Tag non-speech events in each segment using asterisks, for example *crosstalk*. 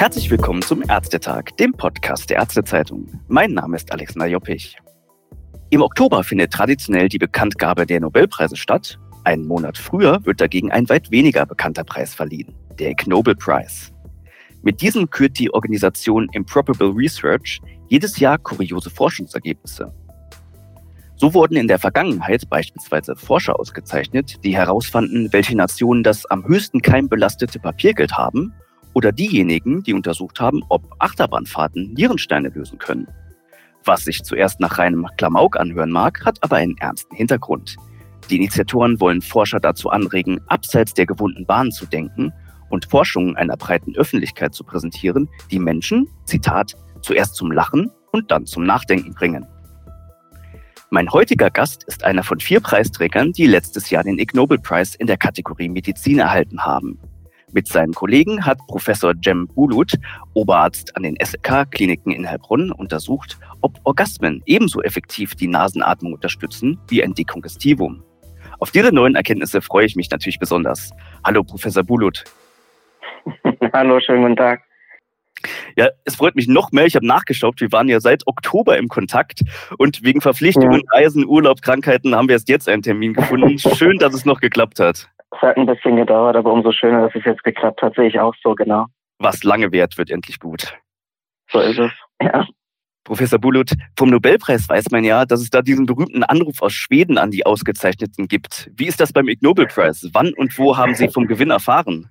Herzlich willkommen zum Ärztetag, dem Podcast der Ärztezeitung. Mein Name ist Alexander Joppich. Im Oktober findet traditionell die Bekanntgabe der Nobelpreise statt. Einen Monat früher wird dagegen ein weit weniger bekannter Preis verliehen, der Ig Nobel Prize. Mit diesem kürt die Organisation Improbable Research jedes Jahr kuriose Forschungsergebnisse. So wurden in der Vergangenheit beispielsweise Forscher ausgezeichnet, die herausfanden, welche Nationen das am höchsten keimbelastete Papiergeld haben oder diejenigen, die untersucht haben, ob Achterbahnfahrten Nierensteine lösen können. Was sich zuerst nach reinem Klamauk anhören mag, hat aber einen ernsten Hintergrund. Die Initiatoren wollen Forscher dazu anregen, abseits der gewohnten Bahnen zu denken und Forschungen einer breiten Öffentlichkeit zu präsentieren, die Menschen, Zitat, zuerst zum Lachen und dann zum Nachdenken bringen. Mein heutiger Gast ist einer von vier Preisträgern, die letztes Jahr den Ig Nobel Prize in der Kategorie Medizin erhalten haben. Mit seinen Kollegen hat Professor Jem Bulut, Oberarzt an den SLK-Kliniken in Heilbronn, untersucht, ob Orgasmen ebenso effektiv die Nasenatmung unterstützen wie ein Dekongestivum. Auf diese neuen Erkenntnisse freue ich mich natürlich besonders. Hallo, Professor Bulut. *laughs* Hallo, schönen guten Tag. Ja, es freut mich noch mehr. Ich habe nachgeschaut. Wir waren ja seit Oktober im Kontakt und wegen Verpflichtungen, ja. Reisen, Urlaub, Krankheiten haben wir erst jetzt einen Termin gefunden. *laughs* Schön, dass es noch geklappt hat. Es hat ein bisschen gedauert, aber umso schöner, dass es jetzt geklappt hat, sehe ich auch so, genau. Was lange währt, wird endlich gut. So ist es, *laughs* ja. Professor Bulut, vom Nobelpreis weiß man ja, dass es da diesen berühmten Anruf aus Schweden an die Ausgezeichneten gibt. Wie ist das beim Ig Nobel Prize? Wann und wo haben Sie vom Gewinn erfahren?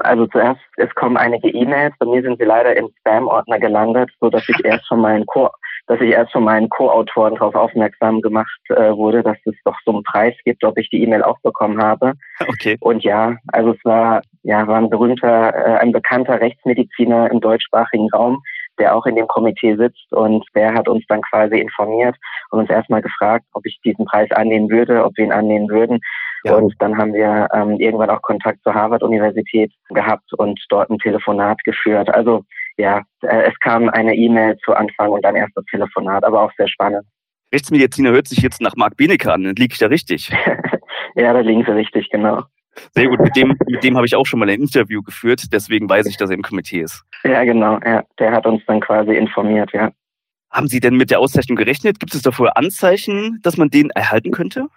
Also zuerst, es kommen einige E-Mails. Bei mir sind sie leider im Spam-Ordner gelandet, so dass ich erst von meinen Co dass ich erst von meinen Co-Autoren darauf aufmerksam gemacht äh, wurde, dass es doch so einen Preis gibt, ob ich die E-Mail auch bekommen habe. *laughs* Okay. Und ja, also es war ja war ein berühmter, äh, ein bekannter Rechtsmediziner im deutschsprachigen Raum, der auch in dem Komitee sitzt und der hat uns dann quasi informiert und uns erstmal gefragt, ob ich diesen Preis annehmen würde, ob wir ihn annehmen würden. Ja. Und dann haben wir ähm, irgendwann auch Kontakt zur Harvard-Universität gehabt und dort ein Telefonat geführt. Also ja, äh, es kam eine E-Mail zu Anfang und dann erst das Telefonat, aber auch sehr spannend. Rechtsmediziner hört sich jetzt nach Marc Benecke an. Liege ich da richtig? *laughs* ja, da liegen Sie richtig, genau. Sehr gut, mit dem, mit dem habe ich auch schon mal ein Interview geführt, deswegen weiß ich, dass er im Komitee ist. Ja, genau, ja. Der hat uns dann quasi informiert, ja. Haben Sie denn mit der Auszeichnung gerechnet? Gibt es da vorher Anzeichen, dass man den erhalten könnte?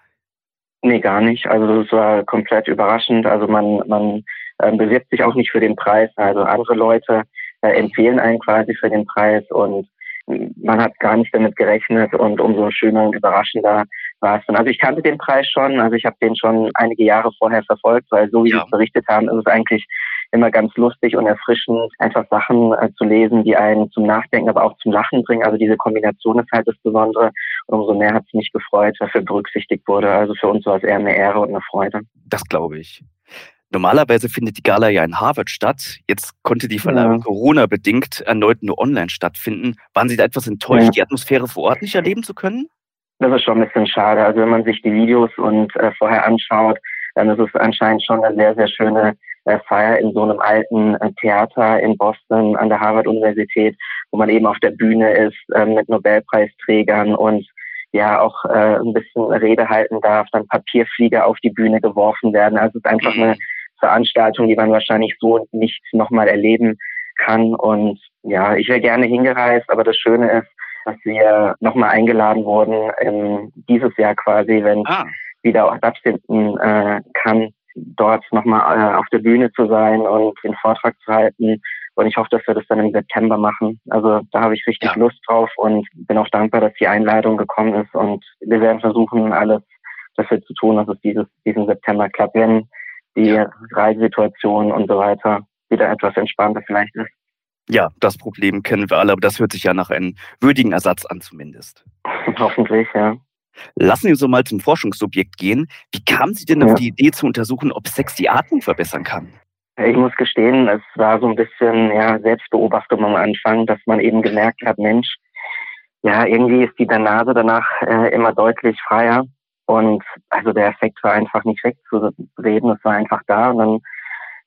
Nee, gar nicht. Also es war komplett überraschend. Also man, man äh, bewirbt sich auch nicht für den Preis. Also andere Leute äh, empfehlen einen quasi für den Preis und man hat gar nicht damit gerechnet und umso schöner und überraschender war es dann. Also ich kannte den Preis schon, also ich habe den schon einige Jahre vorher verfolgt, weil so wie ja. Sie es berichtet haben, ist es eigentlich immer ganz lustig und erfrischend, einfach Sachen äh, zu lesen, die einen zum Nachdenken, aber auch zum Lachen bringen. Also diese Kombination ist halt das Besondere. Und umso mehr hat es mich gefreut, dass er berücksichtigt wurde. Also für uns war es eher eine Ehre und eine Freude. Das glaube ich. Normalerweise findet die Gala ja in Harvard statt. Jetzt konnte die Verleihung ja. Corona-bedingt erneut nur online stattfinden. Waren Sie da etwas enttäuscht, ja. die Atmosphäre vor Ort nicht erleben zu können? Das ist schon ein bisschen schade. Also wenn man sich die Videos und äh, vorher anschaut, dann ist es anscheinend schon eine sehr, sehr schöne äh, Feier in so einem alten äh, Theater in Boston an der Harvard-Universität, wo man eben auf der Bühne ist äh, mit Nobelpreisträgern und ja auch äh, ein bisschen Rede halten darf, dann Papierflieger auf die Bühne geworfen werden. Also es ist einfach eine Veranstaltung, die man wahrscheinlich so nicht nochmal erleben kann. Und ja, ich wäre gerne hingereist, aber das Schöne ist, dass wir nochmal eingeladen wurden, ähm, dieses Jahr quasi, wenn ah. wieder auch stattfinden äh, kann, dort nochmal äh, auf der Bühne zu sein und den Vortrag zu halten. Und ich hoffe, dass wir das dann im September machen. Also da habe ich richtig ja. Lust drauf und bin auch dankbar, dass die Einladung gekommen ist. Und wir werden versuchen, alles dafür zu tun, dass es dieses, diesen September klappt, wenn die ja. Reisesituation und so weiter wieder etwas entspannter vielleicht ist. Ja, das Problem kennen wir alle, aber das hört sich ja nach einem würdigen Ersatz an zumindest. *laughs* Hoffentlich, ja. Lassen Sie uns so mal zum Forschungsobjekt gehen. Wie kamen Sie denn ja. auf die Idee zu untersuchen, ob Sex die Atmung verbessern kann? Ich muss gestehen, es war so ein bisschen ja, Selbstbeobachtung am Anfang, dass man eben gemerkt hat, Mensch, ja, irgendwie ist die der Nase danach äh, immer deutlich freier. Und also der Effekt war einfach nicht wegzureden, es war einfach da. Und dann,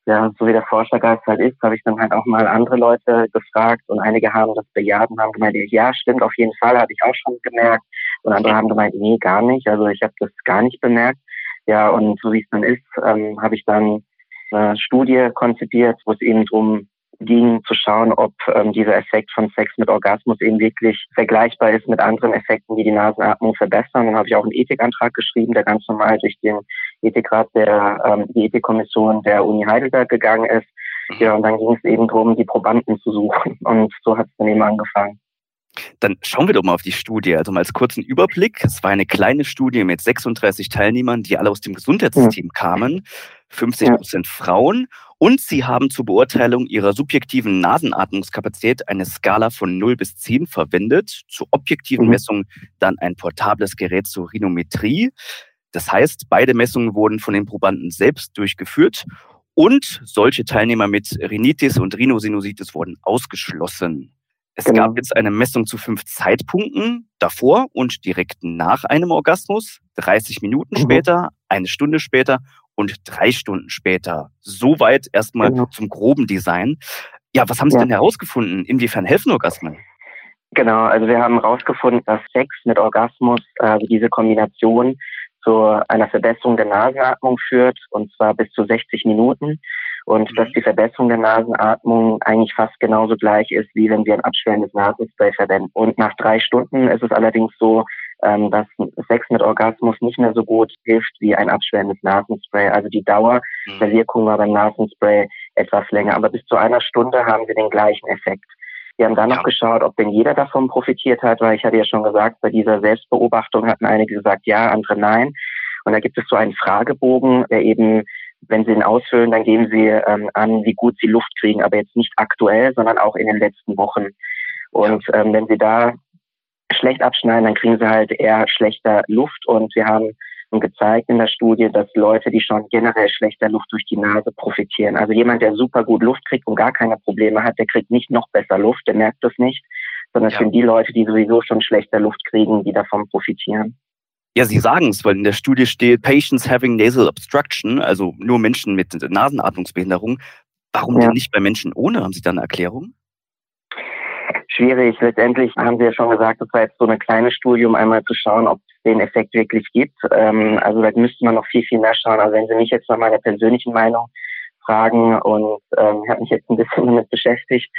ja, so wie der Forschergeist halt ist, habe ich dann halt auch mal andere Leute gefragt und einige haben das bejaht und haben gemeint, ja, stimmt, auf jeden Fall, habe ich auch schon gemerkt. Und andere haben gemeint, nee, gar nicht. Also ich habe das gar nicht bemerkt. Ja, und so wie es dann ist, ähm, habe ich dann eine Studie konzipiert, wo es eben drum ging, zu schauen, ob ähm, dieser Effekt von Sex mit Orgasmus eben wirklich vergleichbar ist mit anderen Effekten, die die Nasenatmung verbessern. Dann habe ich auch einen Ethikantrag geschrieben, der ganz normal durch den Ethikrat der ähm, die Ethikkommission der Uni Heidelberg gegangen ist. Ja, und dann ging es eben darum, die Probanden zu suchen. Und so hat es dann eben angefangen. Dann schauen wir doch mal auf die Studie. Also mal als kurzen Überblick. Es war eine kleine Studie mit 36 Teilnehmern, die alle aus dem Gesundheitssystem kamen. 50 Prozent Frauen. Und sie haben zur Beurteilung ihrer subjektiven Nasenatmungskapazität eine Skala von 0 bis 10 verwendet. Zur objektiven mhm. Messung dann ein portables Gerät zur Rhinometrie. Das heißt, beide Messungen wurden von den Probanden selbst durchgeführt und solche Teilnehmer mit Rhinitis und Rhinosinusitis wurden ausgeschlossen. Es genau. gab jetzt eine Messung zu fünf Zeitpunkten davor und direkt nach einem Orgasmus, 30 Minuten mhm. später, eine Stunde später und drei Stunden später. Soweit erstmal genau. zum groben Design. Ja, was haben Sie ja. denn herausgefunden? Inwiefern helfen Orgasmen? Genau, also wir haben herausgefunden, dass Sex mit Orgasmus, also diese Kombination zu einer Verbesserung der Nasenatmung führt, und zwar bis zu 60 Minuten. Und dass die Verbesserung der Nasenatmung eigentlich fast genauso gleich ist, wie wenn wir ein abschwellendes Nasenspray verwenden. Und nach drei Stunden ist es allerdings so, ähm, dass Sex mit Orgasmus nicht mehr so gut hilft wie ein abschwellendes Nasenspray. Also die Dauer mhm. der Wirkung war beim Nasenspray etwas länger. Aber bis zu einer Stunde haben wir den gleichen Effekt. Wir haben dann noch geschaut, ob denn jeder davon profitiert hat, weil ich hatte ja schon gesagt, bei dieser Selbstbeobachtung hatten einige gesagt ja, andere nein. Und da gibt es so einen Fragebogen, der eben, wenn Sie ihn ausfüllen, dann geben Sie ähm, an, wie gut Sie Luft kriegen, aber jetzt nicht aktuell, sondern auch in den letzten Wochen. Und ähm, wenn Sie da schlecht abschneiden, dann kriegen Sie halt eher schlechter Luft. Und wir haben gezeigt in der Studie, dass Leute, die schon generell schlechter Luft durch die Nase profitieren. Also jemand, der super gut Luft kriegt und gar keine Probleme hat, der kriegt nicht noch besser Luft, der merkt das nicht, sondern es ja. sind die Leute, die sowieso schon schlechter Luft kriegen, die davon profitieren. Ja, Sie sagen es, weil in der Studie steht Patients having nasal obstruction, also nur Menschen mit Nasenatmungsbehinderung. Warum ja. denn nicht bei Menschen ohne? Haben Sie da eine Erklärung? schwierig. Letztendlich haben Sie ja schon gesagt, das war jetzt so eine kleine Studie, um einmal zu schauen, ob es den Effekt wirklich gibt. Ähm, also da müsste man noch viel, viel mehr schauen. Also wenn Sie mich jetzt nach meiner persönlichen Meinung fragen und ähm, ich habe mich jetzt ein bisschen damit beschäftigt,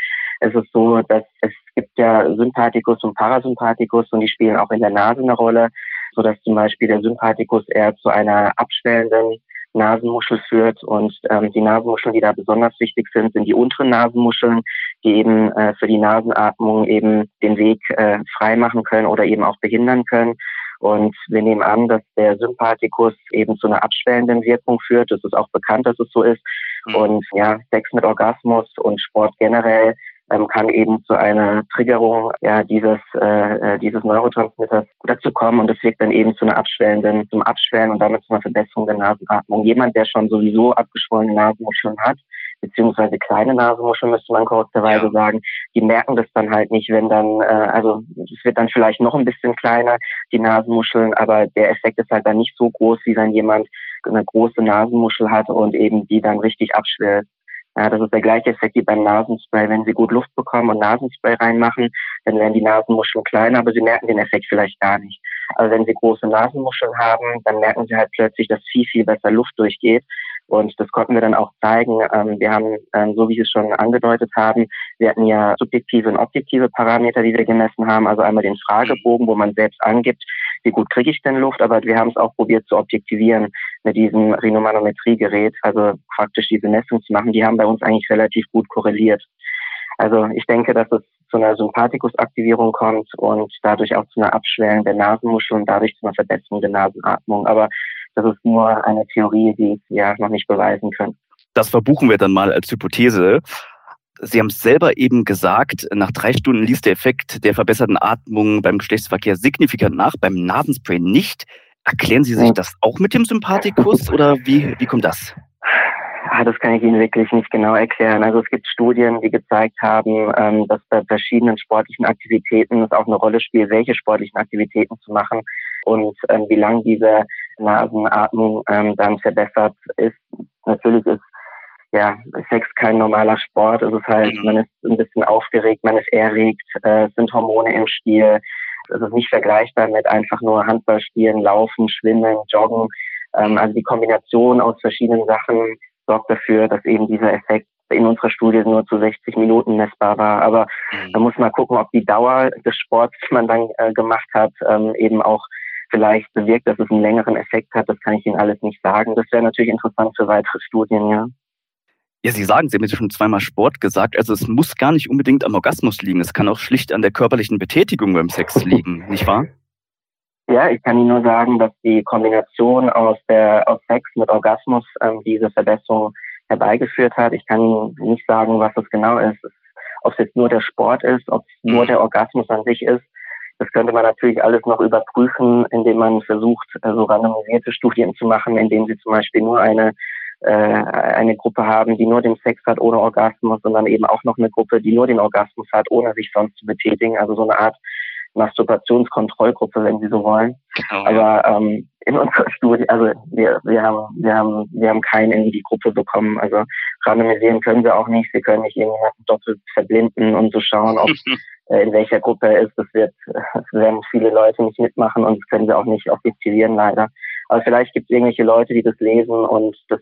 es ist so, dass es gibt ja Sympathikus und Parasympathikus und die spielen auch in der Nase eine Rolle, so dass zum Beispiel der Sympathikus eher zu einer abschwellenden Nasenmuschel führt. Und ähm, die Nasenmuscheln, die da besonders wichtig sind, sind die unteren Nasenmuscheln, die eben äh, für die Nasenatmung eben den Weg äh, frei machen können oder eben auch behindern können. Und wir nehmen an, dass der Sympathikus eben zu einer abschwellenden Wirkung führt. Es ist auch bekannt, dass es so ist. Mhm. Und ja, Sex mit Orgasmus und Sport generell ähm, kann eben zu einer Triggerung ja, dieses, äh, äh, dieses Neurotransmitters dazu kommen und das wirkt dann eben zu einer abschwellenden, zum Abschwellen und damit zu einer Verbesserung der Nasenatmung. Jemand, der schon sowieso abgeschwollene Nasenmuscheln hat, beziehungsweise kleine Nasenmuscheln, müsste man korrekterweise ja. sagen, die merken das dann halt nicht, wenn dann, äh, also es wird dann vielleicht noch ein bisschen kleiner, die Nasenmuscheln, aber der Effekt ist halt dann nicht so groß, wie wenn jemand eine große Nasenmuschel hat und eben die dann richtig abschwellt. Ja, das ist der gleiche Effekt wie beim Nasenspray. Wenn Sie gut Luft bekommen und Nasenspray reinmachen, dann werden die Nasenmuscheln kleiner, aber Sie merken den Effekt vielleicht gar nicht. Also wenn Sie große Nasenmuscheln haben, dann merken Sie halt plötzlich, dass viel, viel besser Luft durchgeht. Und das konnten wir dann auch zeigen. Ähm, wir haben, ähm, so wie Sie es schon angedeutet haben, wir hatten ja subjektive und objektive Parameter, die wir gemessen haben. Also einmal den Fragebogen, wo man selbst angibt, wie gut kriege ich denn Luft, aber wir haben es auch probiert zu objektivieren mit diesem Rhinomanometriegerät, also praktisch diese Messung zu machen. Die haben bei uns eigentlich relativ gut korreliert. Also ich denke, dass es zu einer Sympathikusaktivierung kommt und dadurch auch zu einer Abschwellung der Nasenmuschel und dadurch zu einer Verbesserung der Nasenatmung. Aber das ist nur eine Theorie, die wir noch nicht beweisen können. Das verbuchen wir dann mal als Hypothese. Sie haben es selber eben gesagt, nach drei Stunden ließ der Effekt der verbesserten Atmung beim Geschlechtsverkehr signifikant nach, beim Nasenspray nicht. Erklären Sie sich das auch mit dem Sympathikus *laughs* oder wie, wie kommt das? Ah, das kann ich Ihnen wirklich nicht genau erklären. Also es gibt Studien, die gezeigt haben, ähm, dass bei verschiedenen sportlichen Aktivitäten es auch eine Rolle spielt, welche sportlichen Aktivitäten zu machen und ähm, wie lang diese Nasenatmung ähm, dann verbessert ist. Natürlich ist ja, Sex kein normaler Sport. Es ist halt, mhm. man ist ein bisschen aufgeregt, man ist erregt, äh, es sind Hormone im Spiel. Es ist nicht vergleichbar mit einfach nur Handball spielen, laufen, schwimmen, joggen. Ähm, also die Kombination aus verschiedenen Sachen sorgt dafür, dass eben dieser Effekt in unserer Studie nur zu 60 Minuten messbar war. Aber mhm. da muss man gucken, ob die Dauer des Sports, die man dann äh, gemacht hat, ähm, eben auch vielleicht bewirkt, dass es einen längeren Effekt hat. Das kann ich Ihnen alles nicht sagen. Das wäre natürlich interessant für weitere Studien, ja. Ja, Sie sagen, Sie haben jetzt schon zweimal Sport gesagt. Also es muss gar nicht unbedingt am Orgasmus liegen. Es kann auch schlicht an der körperlichen Betätigung beim Sex *laughs* liegen, nicht wahr? Ja, ich kann Ihnen nur sagen, dass die Kombination aus der aus Sex mit Orgasmus ähm, diese Verbesserung herbeigeführt hat. Ich kann Ihnen nicht sagen, was das genau ist. Ob es jetzt nur der Sport ist, ob es nur mhm. der Orgasmus an sich ist. Das könnte man natürlich alles noch überprüfen, indem man versucht, so also randomisierte Studien zu machen, indem Sie zum Beispiel nur eine äh, eine Gruppe haben, die nur den Sex hat ohne Orgasmus, sondern eben auch noch eine Gruppe, die nur den Orgasmus hat, ohne sich sonst zu betätigen. Also so eine Art Masturbationskontrollgruppe, wenn Sie so wollen. Genau, Aber ähm, in unserer Studie, also wir, wir haben, wir haben, wir haben keinen in die Gruppe bekommen. Also randomisieren können wir auch nicht. Wir können nicht irgendjemanden doppelt verblinden und so schauen, ob *laughs* äh, in welcher Gruppe er ist. Das wird, das werden viele Leute nicht mitmachen und das können wir auch nicht objektivieren leider. Aber vielleicht gibt es irgendwelche Leute, die das lesen und das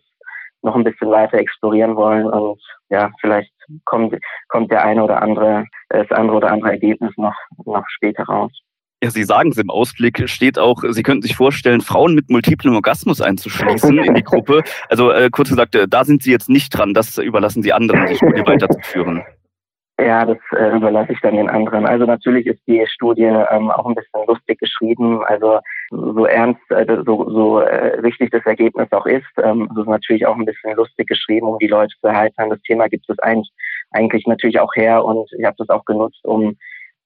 noch ein bisschen weiter explorieren wollen und ja, vielleicht kommt, kommt der eine oder andere, das andere oder andere Ergebnis noch, noch später raus. Ja, Sie sagen es im Ausblick, steht auch, Sie könnten sich vorstellen, Frauen mit multiplem Orgasmus einzuschließen in die Gruppe. Also äh, kurz gesagt, äh, da sind Sie jetzt nicht dran, das überlassen Sie anderen, die Studie *laughs* weiterzuführen. Ja, das äh, überlasse ich dann den anderen. Also natürlich ist die Studie ähm, auch ein bisschen lustig geschrieben. Also so ernst, äh, so, so äh, richtig das Ergebnis auch ist, ähm, ist natürlich auch ein bisschen lustig geschrieben, um die Leute zu erheitern. Das Thema gibt es eigentlich, eigentlich natürlich auch her und ich habe das auch genutzt, um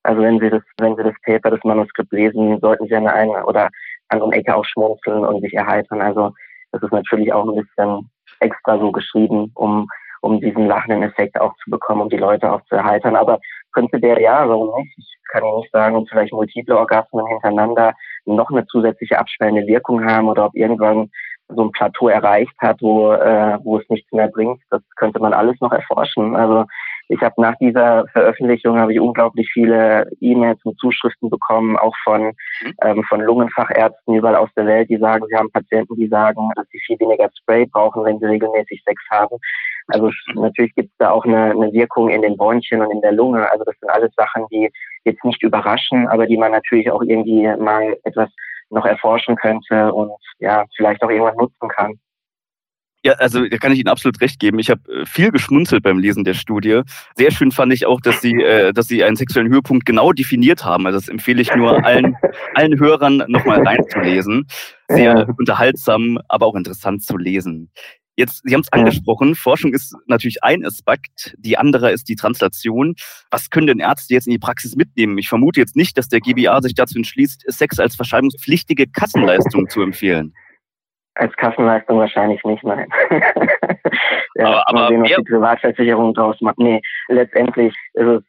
also wenn Sie das, wenn Sie das Paper, das Manuskript lesen, sollten Sie an der einen oder anderen Ecke auch schmunzeln und sich erheitern. Also das ist natürlich auch ein bisschen extra so geschrieben, um um diesen lachenden Effekt auch zu bekommen, um die Leute auch zu erheitern. Aber prinzipiell ja, warum nicht? Ich kann Ihnen nicht sagen, ob vielleicht multiple Orgasmen hintereinander noch eine zusätzliche abschwellende Wirkung haben oder ob irgendwann so ein Plateau erreicht hat, wo, äh, wo es nichts mehr bringt. Das könnte man alles noch erforschen. Also ich habe nach dieser Veröffentlichung habe ich unglaublich viele E-Mails und Zuschriften bekommen, auch von mhm. ähm, von Lungenfachärzten überall aus der Welt, die sagen, sie haben Patienten, die sagen, dass sie viel weniger Spray brauchen, wenn sie regelmäßig Sex haben. Also natürlich gibt es da auch eine, eine Wirkung in den Bronchien und in der Lunge. Also das sind alles Sachen, die jetzt nicht überraschen, aber die man natürlich auch irgendwie mal etwas noch erforschen könnte und ja, vielleicht auch irgendwann nutzen kann. Ja, also da kann ich Ihnen absolut recht geben. Ich habe äh, viel geschmunzelt beim Lesen der Studie. Sehr schön fand ich auch, dass Sie, äh, dass Sie einen sexuellen Höhepunkt genau definiert haben. Also das empfehle ich nur allen, *laughs* allen Hörern nochmal reinzulesen. Sehr ja. unterhaltsam, aber auch interessant zu lesen. Jetzt, Sie haben es angesprochen, Forschung ist natürlich ein Aspekt, die andere ist die Translation. Was können denn Ärzte jetzt in die Praxis mitnehmen? Ich vermute jetzt nicht, dass der GBA sich dazu entschließt, Sex als verschreibungspflichtige Kassenleistung zu empfehlen. Als Kassenleistung wahrscheinlich nicht, nein. *laughs* ja, aber aber sehen, was die Privatversicherung draus macht. Nee, letztendlich ist es,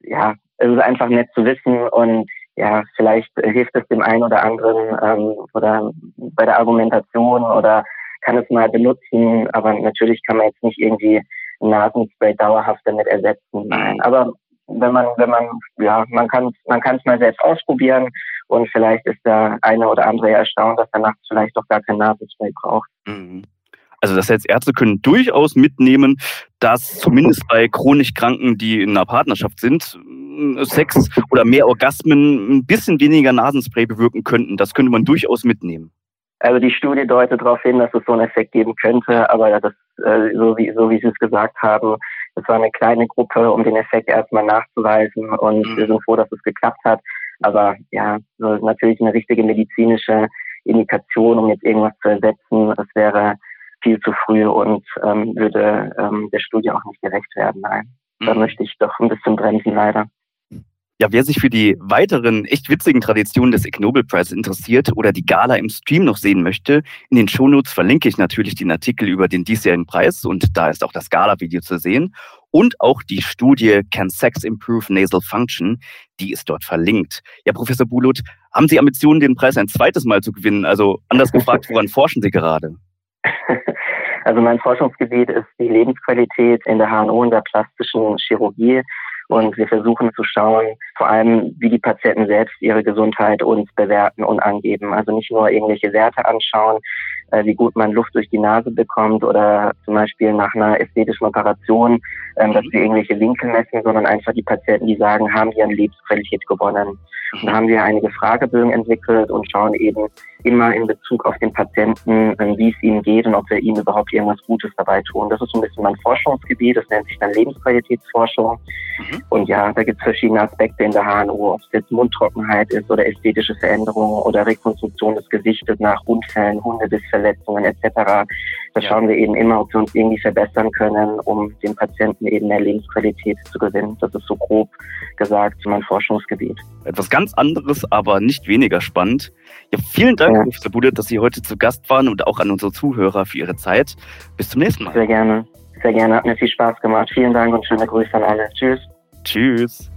ja, es ist einfach nett zu wissen und ja, vielleicht hilft es dem einen oder anderen ähm, oder bei der Argumentation oder kann es mal benutzen, aber natürlich kann man jetzt nicht irgendwie Nasenspray dauerhaft damit ersetzen. Nein, aber wenn man, wenn man, ja, man kann, man kann es mal selbst ausprobieren und vielleicht ist der eine oder andere erstaunt, dass er nachts vielleicht doch gar kein Nasenspray braucht. Mhm. Also das heißt, Ärzte können durchaus mitnehmen, dass zumindest bei chronisch Kranken, die in einer Partnerschaft sind, Sex oder mehr Orgasmen ein bisschen weniger Nasenspray bewirken könnten. Das könnte man durchaus mitnehmen. Also die Studie deutet darauf hin, dass es so einen Effekt geben könnte, aber das, äh, so wie so wie Sie es gesagt haben, es war eine kleine Gruppe, um den Effekt erstmal nachzuweisen und mhm. wir sind froh, dass es geklappt hat. Aber ja, so natürlich eine richtige medizinische Indikation, um jetzt irgendwas zu ersetzen, das wäre viel zu früh und ähm, würde ähm, der Studie auch nicht gerecht werden. Nein, mhm. da möchte ich doch ein bisschen bremsen leider. Ja, wer sich für die weiteren echt witzigen Traditionen des Ig Nobel Prize interessiert oder die Gala im Stream noch sehen möchte, in den Shownotes verlinke ich natürlich den Artikel über den diesjährigen Preis und da ist auch das Gala-Video zu sehen und auch die Studie Can Sex Improve Nasal Function, die ist dort verlinkt. Ja, Professor Bulut, haben Sie Ambitionen, den Preis ein zweites Mal zu gewinnen? Also anders gefragt, woran *laughs* forschen Sie gerade? Also mein Forschungsgebiet ist die Lebensqualität in der HNO und der plastischen Chirurgie. Und wir versuchen zu schauen, vor allem, wie die Patienten selbst ihre Gesundheit uns bewerten und angeben. Also nicht nur irgendwelche Werte anschauen, äh, wie gut man Luft durch die Nase bekommt oder zum Beispiel nach einer ästhetischen Operation, ähm, dass mhm. wir irgendwelche Winkel messen, sondern einfach die Patienten, die sagen, haben die an Lebensqualität gewonnen. Und da haben wir einige Fragebögen entwickelt und schauen eben immer in Bezug auf den Patienten, äh, wie es ihnen geht und ob wir ihm überhaupt irgendwas Gutes dabei tun. Das ist so ein bisschen mein Forschungsgebiet, das nennt sich dann Lebensqualitätsforschung. Mhm. Und ja, da gibt es verschiedene Aspekte in der HNO, ob es jetzt Mundtrockenheit ist oder ästhetische Veränderungen oder Rekonstruktion des Gesichtes nach Unfällen, Hundebissverletzungen etc. Da schauen wir eben immer, ob wir uns irgendwie verbessern können, um den Patienten eben mehr Lebensqualität zu gewinnen. Das ist so grob gesagt mein Forschungsgebiet. Etwas ganz anderes, aber nicht weniger spannend. Ja, vielen Dank, ja. Professor Bude, dass Sie heute zu Gast waren und auch an unsere Zuhörer für Ihre Zeit. Bis zum nächsten Mal. Sehr gerne. Sehr gerne. Hat mir viel Spaß gemacht. Vielen Dank und schöne Grüße an alle. Tschüss. Tschüss.